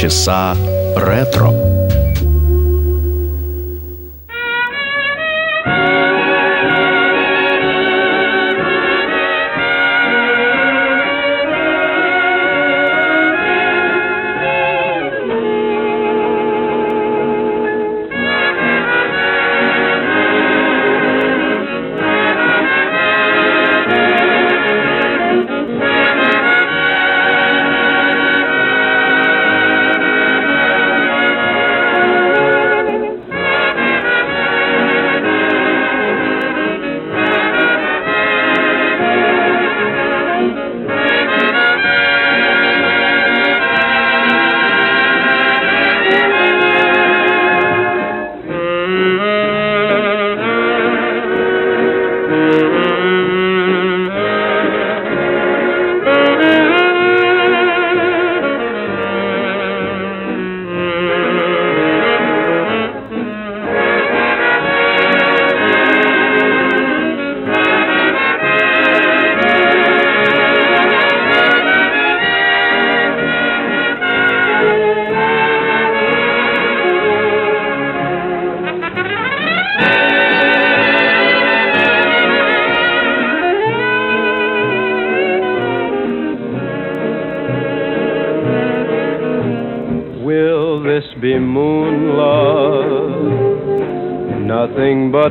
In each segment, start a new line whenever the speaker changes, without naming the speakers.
часа ретро.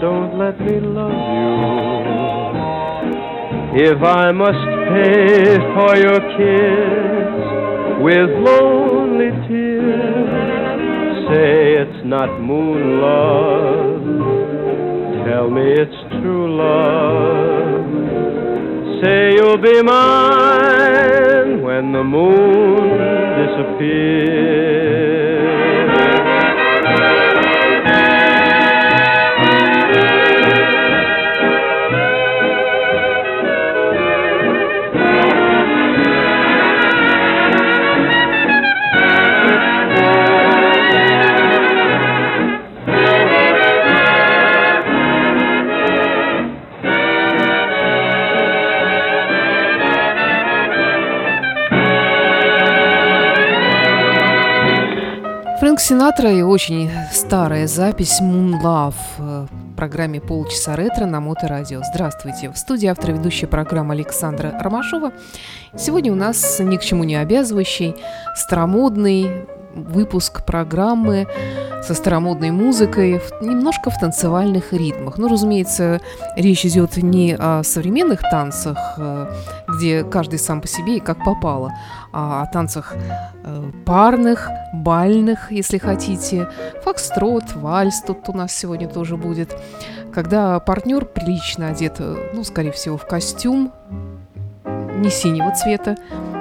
don't let me love you. If I must pay for your kiss with lonely tears, say it's not moon love. Tell me it's true love say you'll be mine when the moon disappears.
Синатра и очень старая запись Moon Love в программе «Полчаса ретро» на Моторадио. Здравствуйте! В студии автор ведущая программы Александра Ромашова. Сегодня у нас ни к чему не обязывающий, старомодный выпуск программы со старомодной музыкой, немножко в танцевальных ритмах. Ну, разумеется, речь идет не о современных танцах, э, где каждый сам по себе и как попало, а о танцах э, парных, бальных, если хотите. Фокстрот, вальс тут у нас сегодня тоже будет. Когда партнер прилично одет, э, ну, скорее всего, в костюм, не синего цвета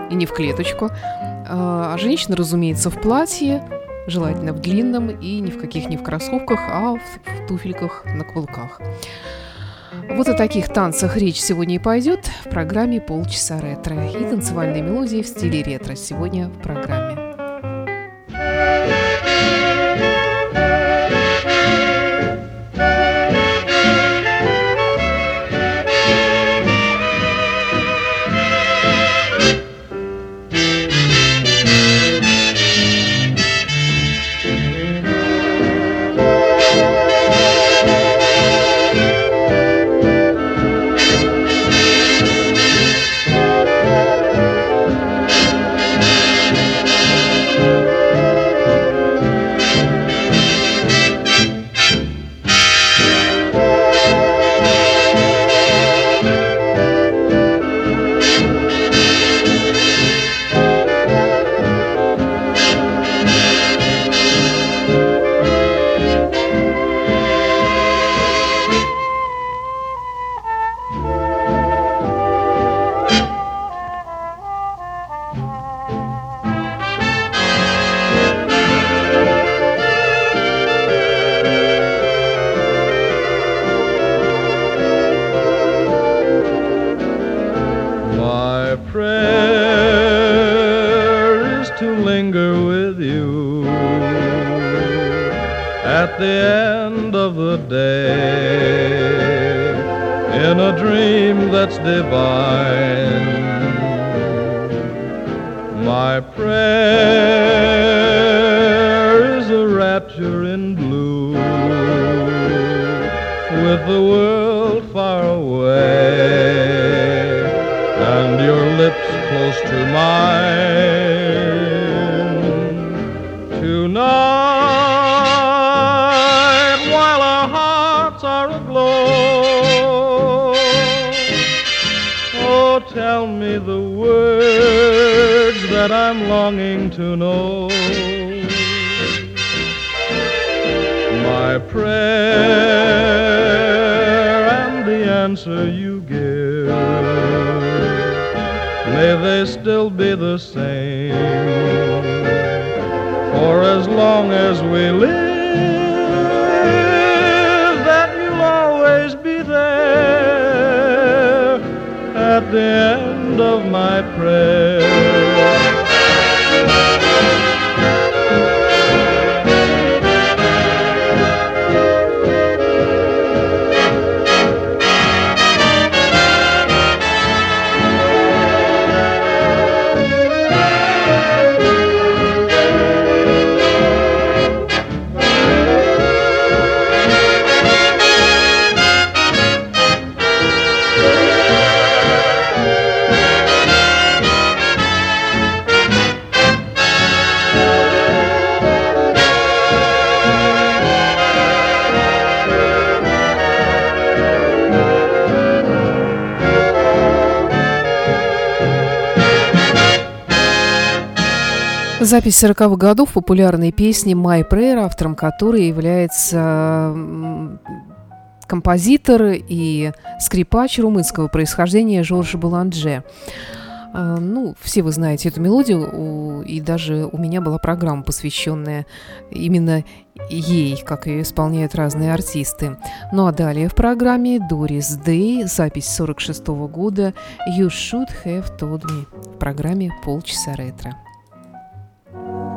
и не в клеточку, а женщина, разумеется, в платье, желательно в длинном и ни в каких не в кроссовках, а в туфельках на каблуках. Вот о таких танцах речь сегодня и пойдет в программе «Полчаса ретро» и танцевальные мелодии в стиле ретро сегодня в программе.
May they still be the same. For as long as we live, that you'll always be there at the end of my prayer.
Запись 40-х годов популярной песни «My Prayer», автором которой является композитор и скрипач румынского происхождения Жорж Баландже. А, ну, все вы знаете эту мелодию, и даже у меня была программа, посвященная именно ей, как ее исполняют разные артисты. Ну а далее в программе Doris Day, запись 46 -го года «You Should Have Told Me» в программе «Полчаса ретро».
thank you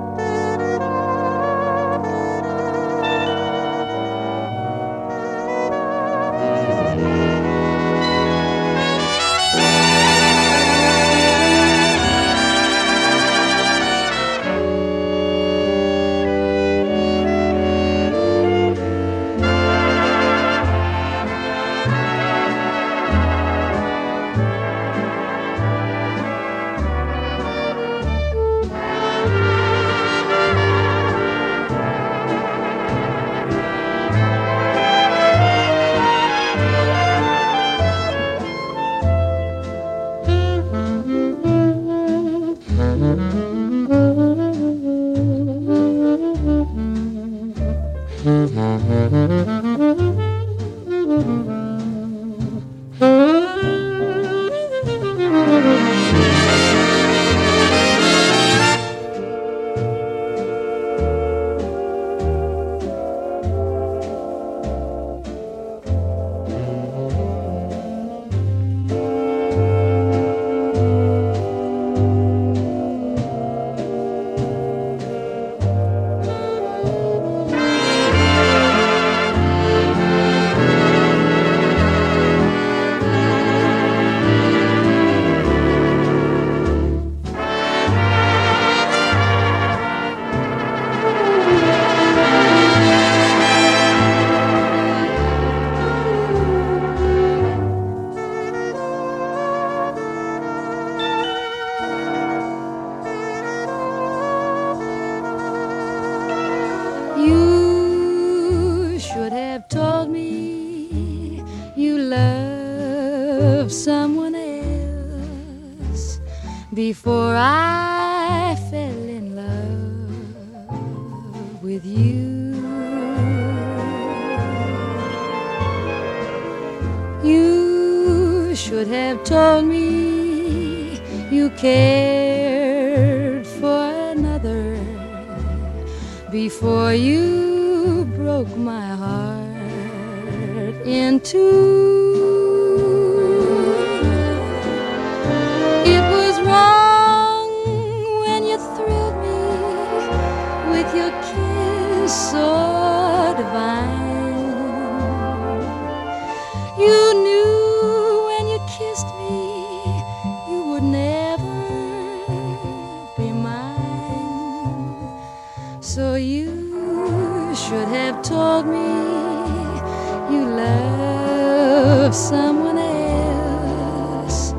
someone else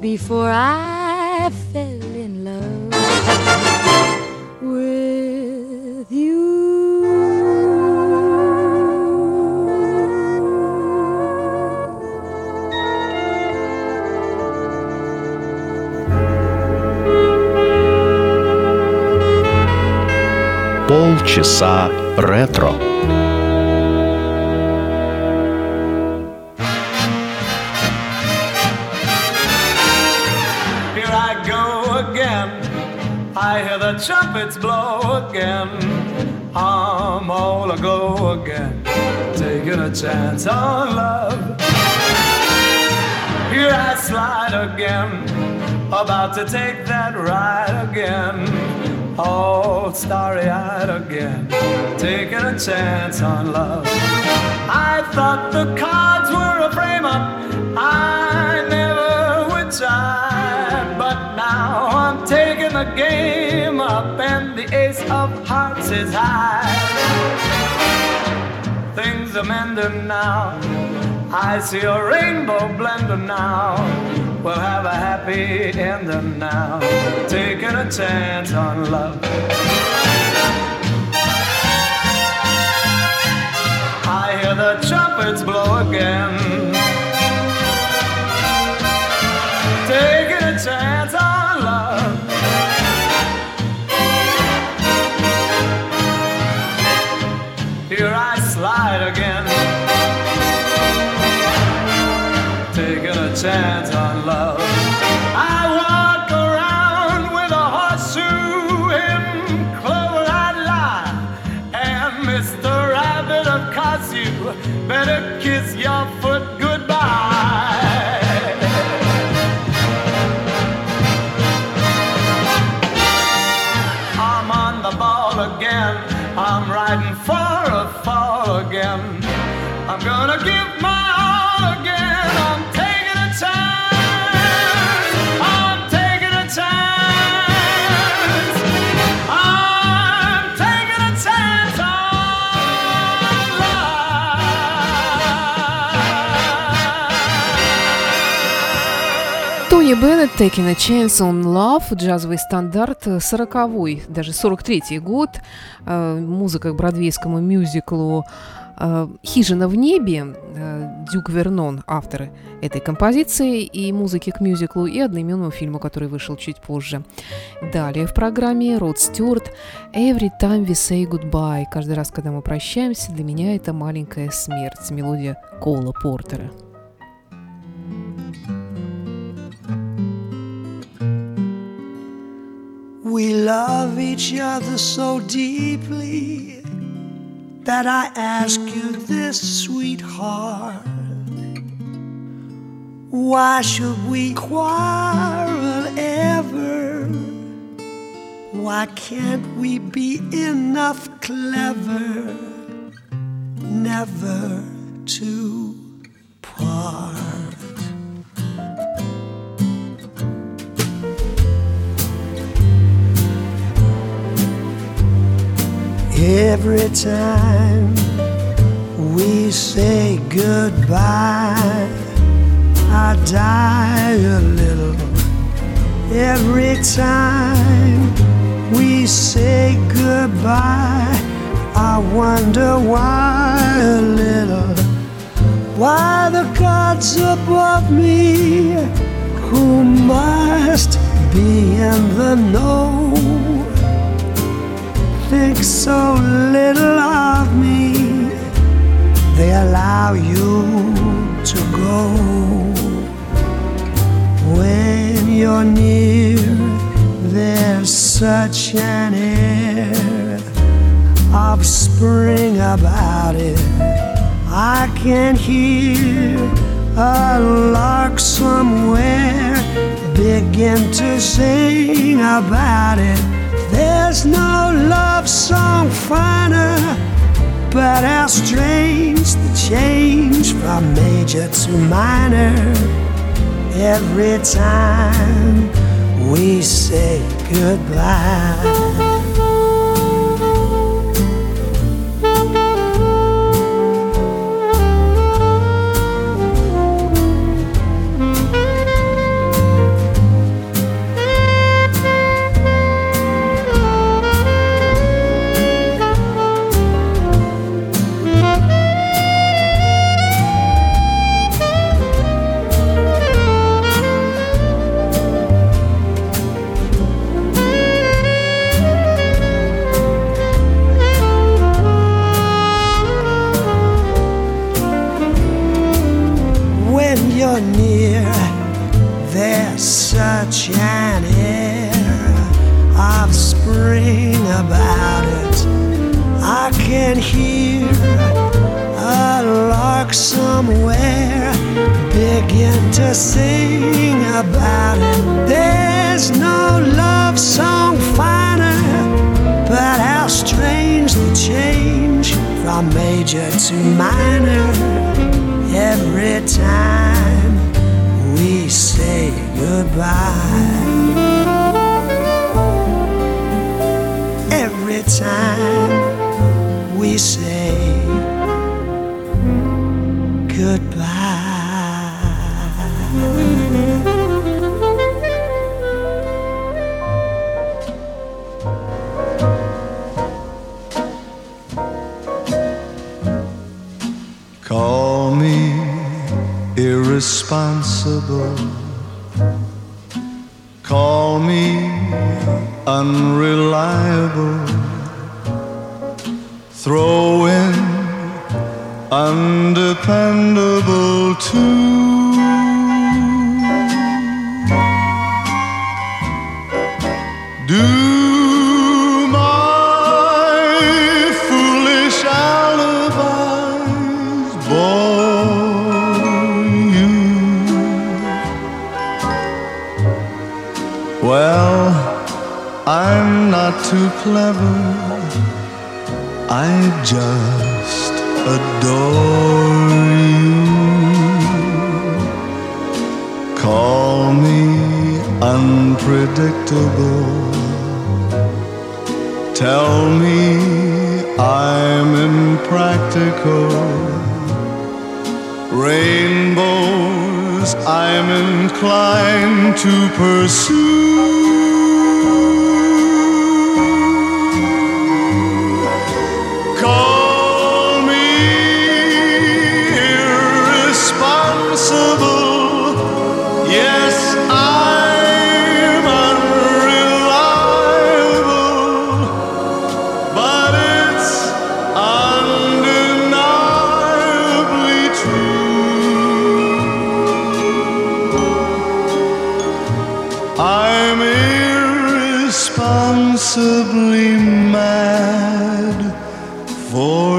before I fell in love with you.
Полчаса ретро.
The trumpets blow again. I'm all aglow again, taking a chance on love. Here I slide again, about to take that ride again. All starry eyed again, taking a chance on love. I thought the cards were a frame up, I never would try. The game up, and the ace of hearts is high. Things are mending now. I see a rainbow blending now. We'll have a happy ending now. Taking a chance on love. I hear the trumpets blow again. Taking love.
Беннет «Taking a Chance on Love», джазовый стандарт, 40-й, даже 43-й год, э, музыка к бродвейскому мюзиклу э, «Хижина в небе», э, Дюк Вернон, авторы этой композиции и музыки к мюзиклу, и одноименному фильму, который вышел чуть позже. Далее в программе Род Стюарт «Every time we say goodbye», каждый раз, когда мы прощаемся, для меня это маленькая смерть, мелодия Коула Портера.
We love each other so deeply that I ask you this, sweetheart. Why should we quarrel ever? Why can't we be enough clever never to part? Every time we say goodbye, I die a little. Every time we say goodbye, I wonder why a little. Why the gods above me, who must be in the know, think so little of me, they allow you to go. When you're near, there's such an air of spring about it. I can hear a lark somewhere begin to sing about it. There's no love song finer, but how strange the change from major to minor. Every time we say goodbye. Minor every time we say goodbye. Every time we say
Call irresponsible. Call me unreliable. Throw in undependable too. Too clever. I just adore you. Call me unpredictable. Tell me I'm impractical. Rainbows I'm inclined to pursue. I'm irresponsibly mad for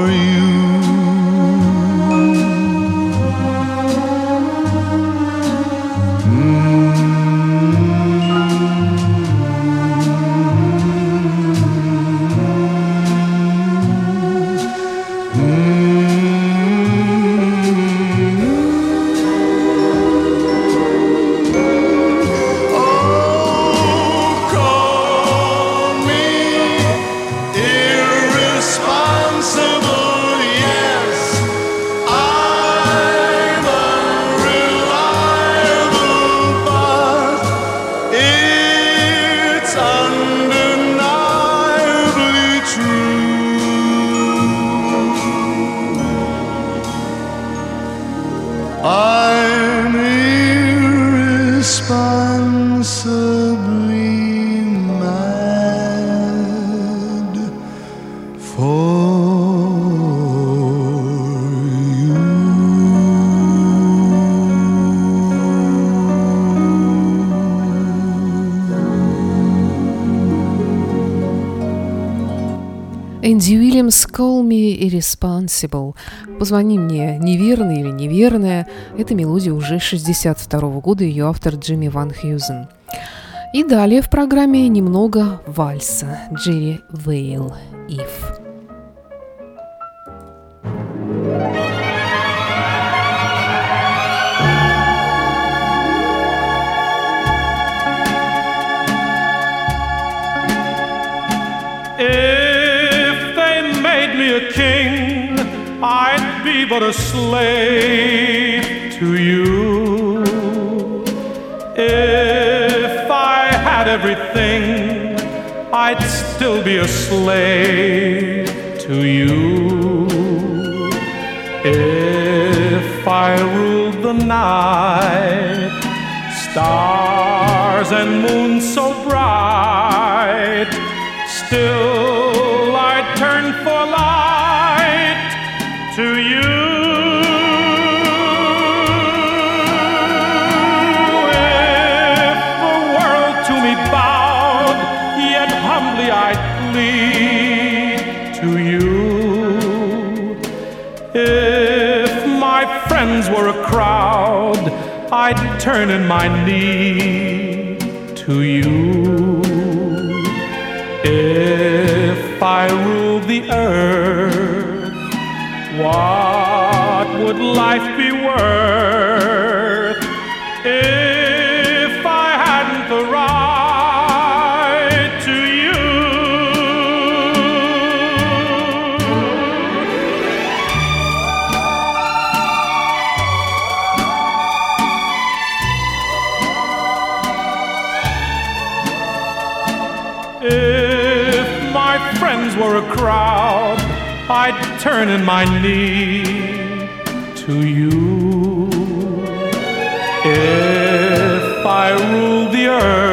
Энди Уильямс «Call me irresponsible». «Позвони мне, неверно или неверная» – это мелодия уже 62 года, ее автор Джимми Ван Хьюзен. И далее в программе немного вальса Джерри Вейл
be but a slave to you. Everything, I'd still be a slave to you. If I ruled the night, stars and moon so bright, still I'd turn in my knee to you. If I ruled the earth, what would life be worth I'd turn in my knee to you. If I ruled the earth,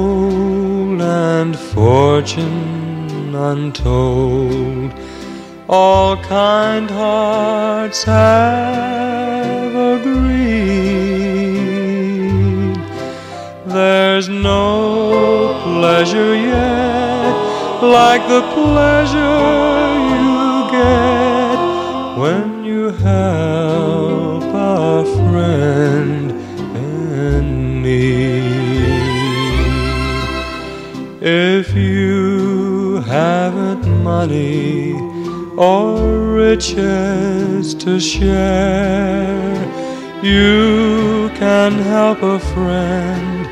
gold and fortune untold, all kind hearts have agreed. There's no pleasure yet like the pleasure you get when you help a friend in need. If you haven't money or riches to share, you can help a friend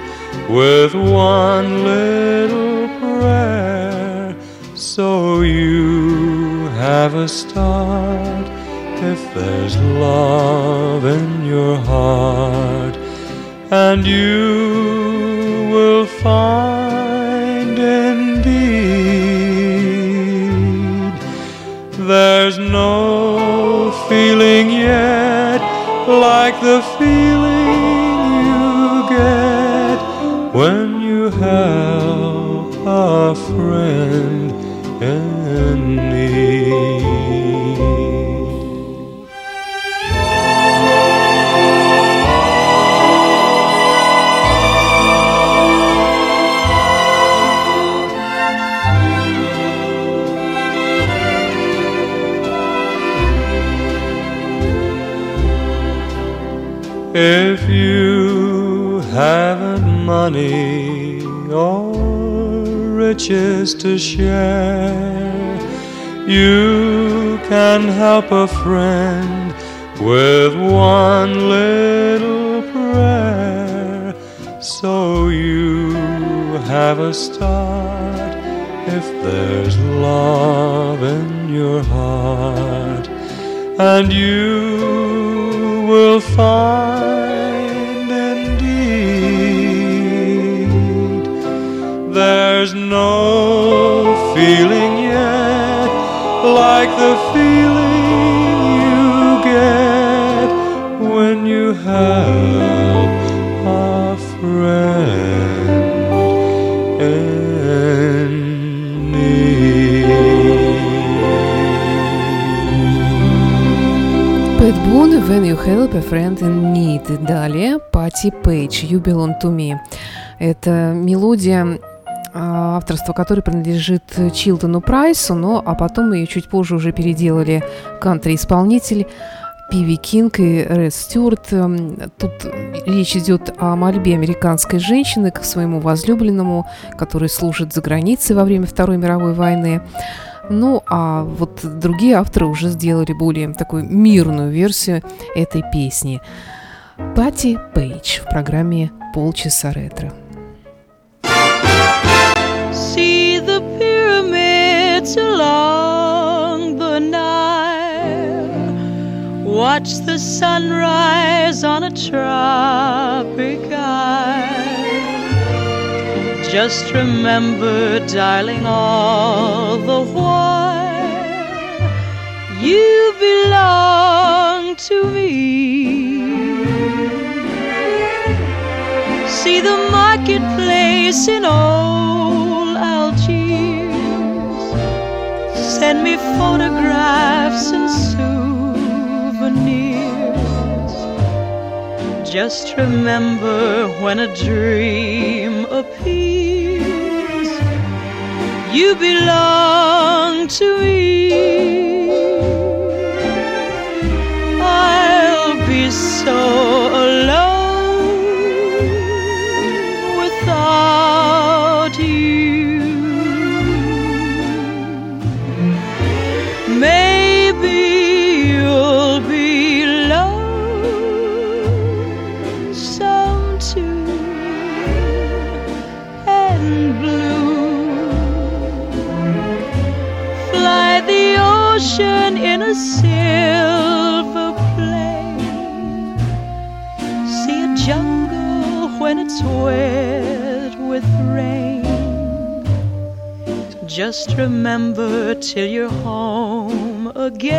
with one little prayer. So you have a start if there's love in your heart, and you will find there's no to share, you can help a friend with one little prayer. So you have a start if there's love in your heart, and you will find «When You Help a Friend in Need».
Далее Пати Пейдж «You Belong to Me». Это мелодия а, авторство которой принадлежит Чилтону Прайсу, но а потом ее чуть позже уже переделали кантри-исполнитель Пиви Кинг и Ред Стюарт. Эм, Тут речь идет о мольбе американской женщины к своему возлюбленному, который служит за границей во время Второй мировой войны. Ну, а вот другие авторы уже сделали более такую мирную версию этой песни. Пати Пейдж в программе «Полчаса ретро».
Watch the sunrise on a tropic isle. Just remember, darling, all the while you belong to me. See the marketplace in old Algiers. Send me photographs and Just remember when a dream appears, you belong to me. Till you're home again.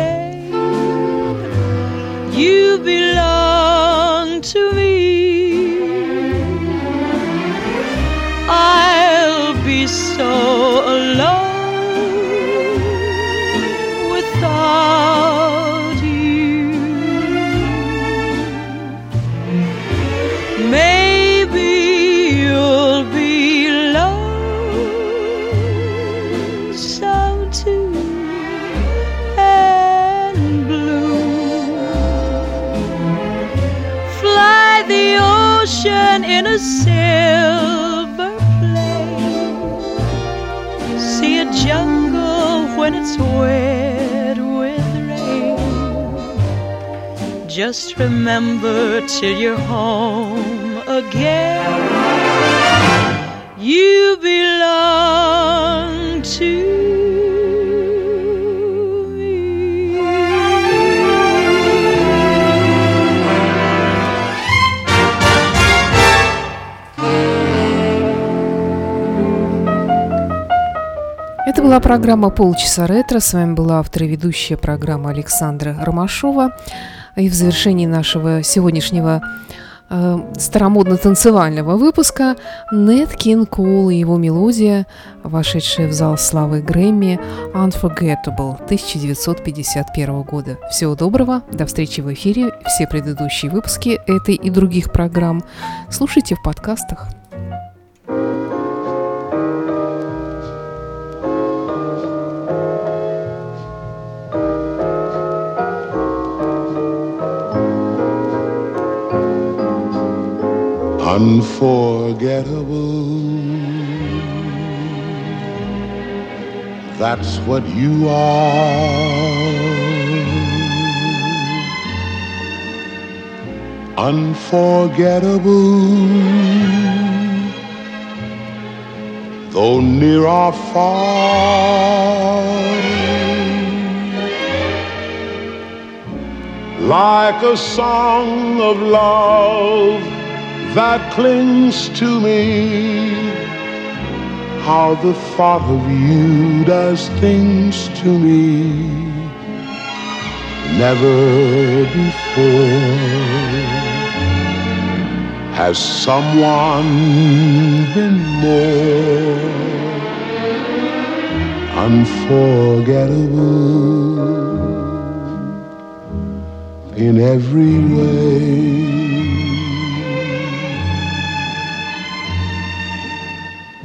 In a silver plane. See a jungle when it's wet with rain. Just remember till you're home again. You belong to
была программа «Полчаса ретро». С вами была автор и ведущая программы Александра Ромашова. И в завершении нашего сегодняшнего э, старомодно-танцевального выпуска Нет Кин Кол и его мелодия, вошедшая в зал славы Грэмми «Unforgettable» 1951 года. Всего доброго, до встречи в эфире. Все предыдущие выпуски этой и других программ слушайте в подкастах.
Unforgettable. That's what you are. Unforgettable. Though near or far. Like a song of love that clings to me. How the thought of you does things to me. Never before has someone been more unforgettable in every way.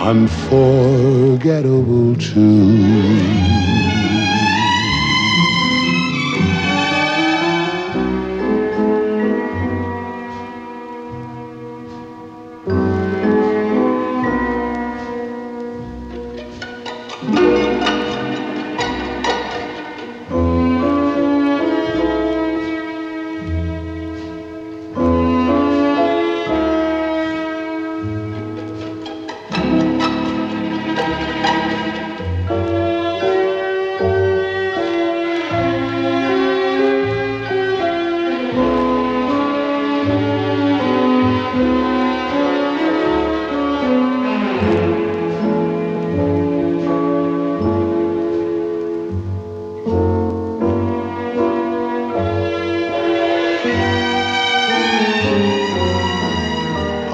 unforgettable too.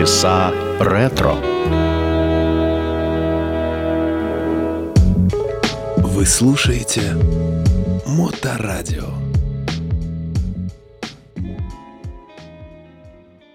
Полчаса ретро.
Вы слушаете Моторадио.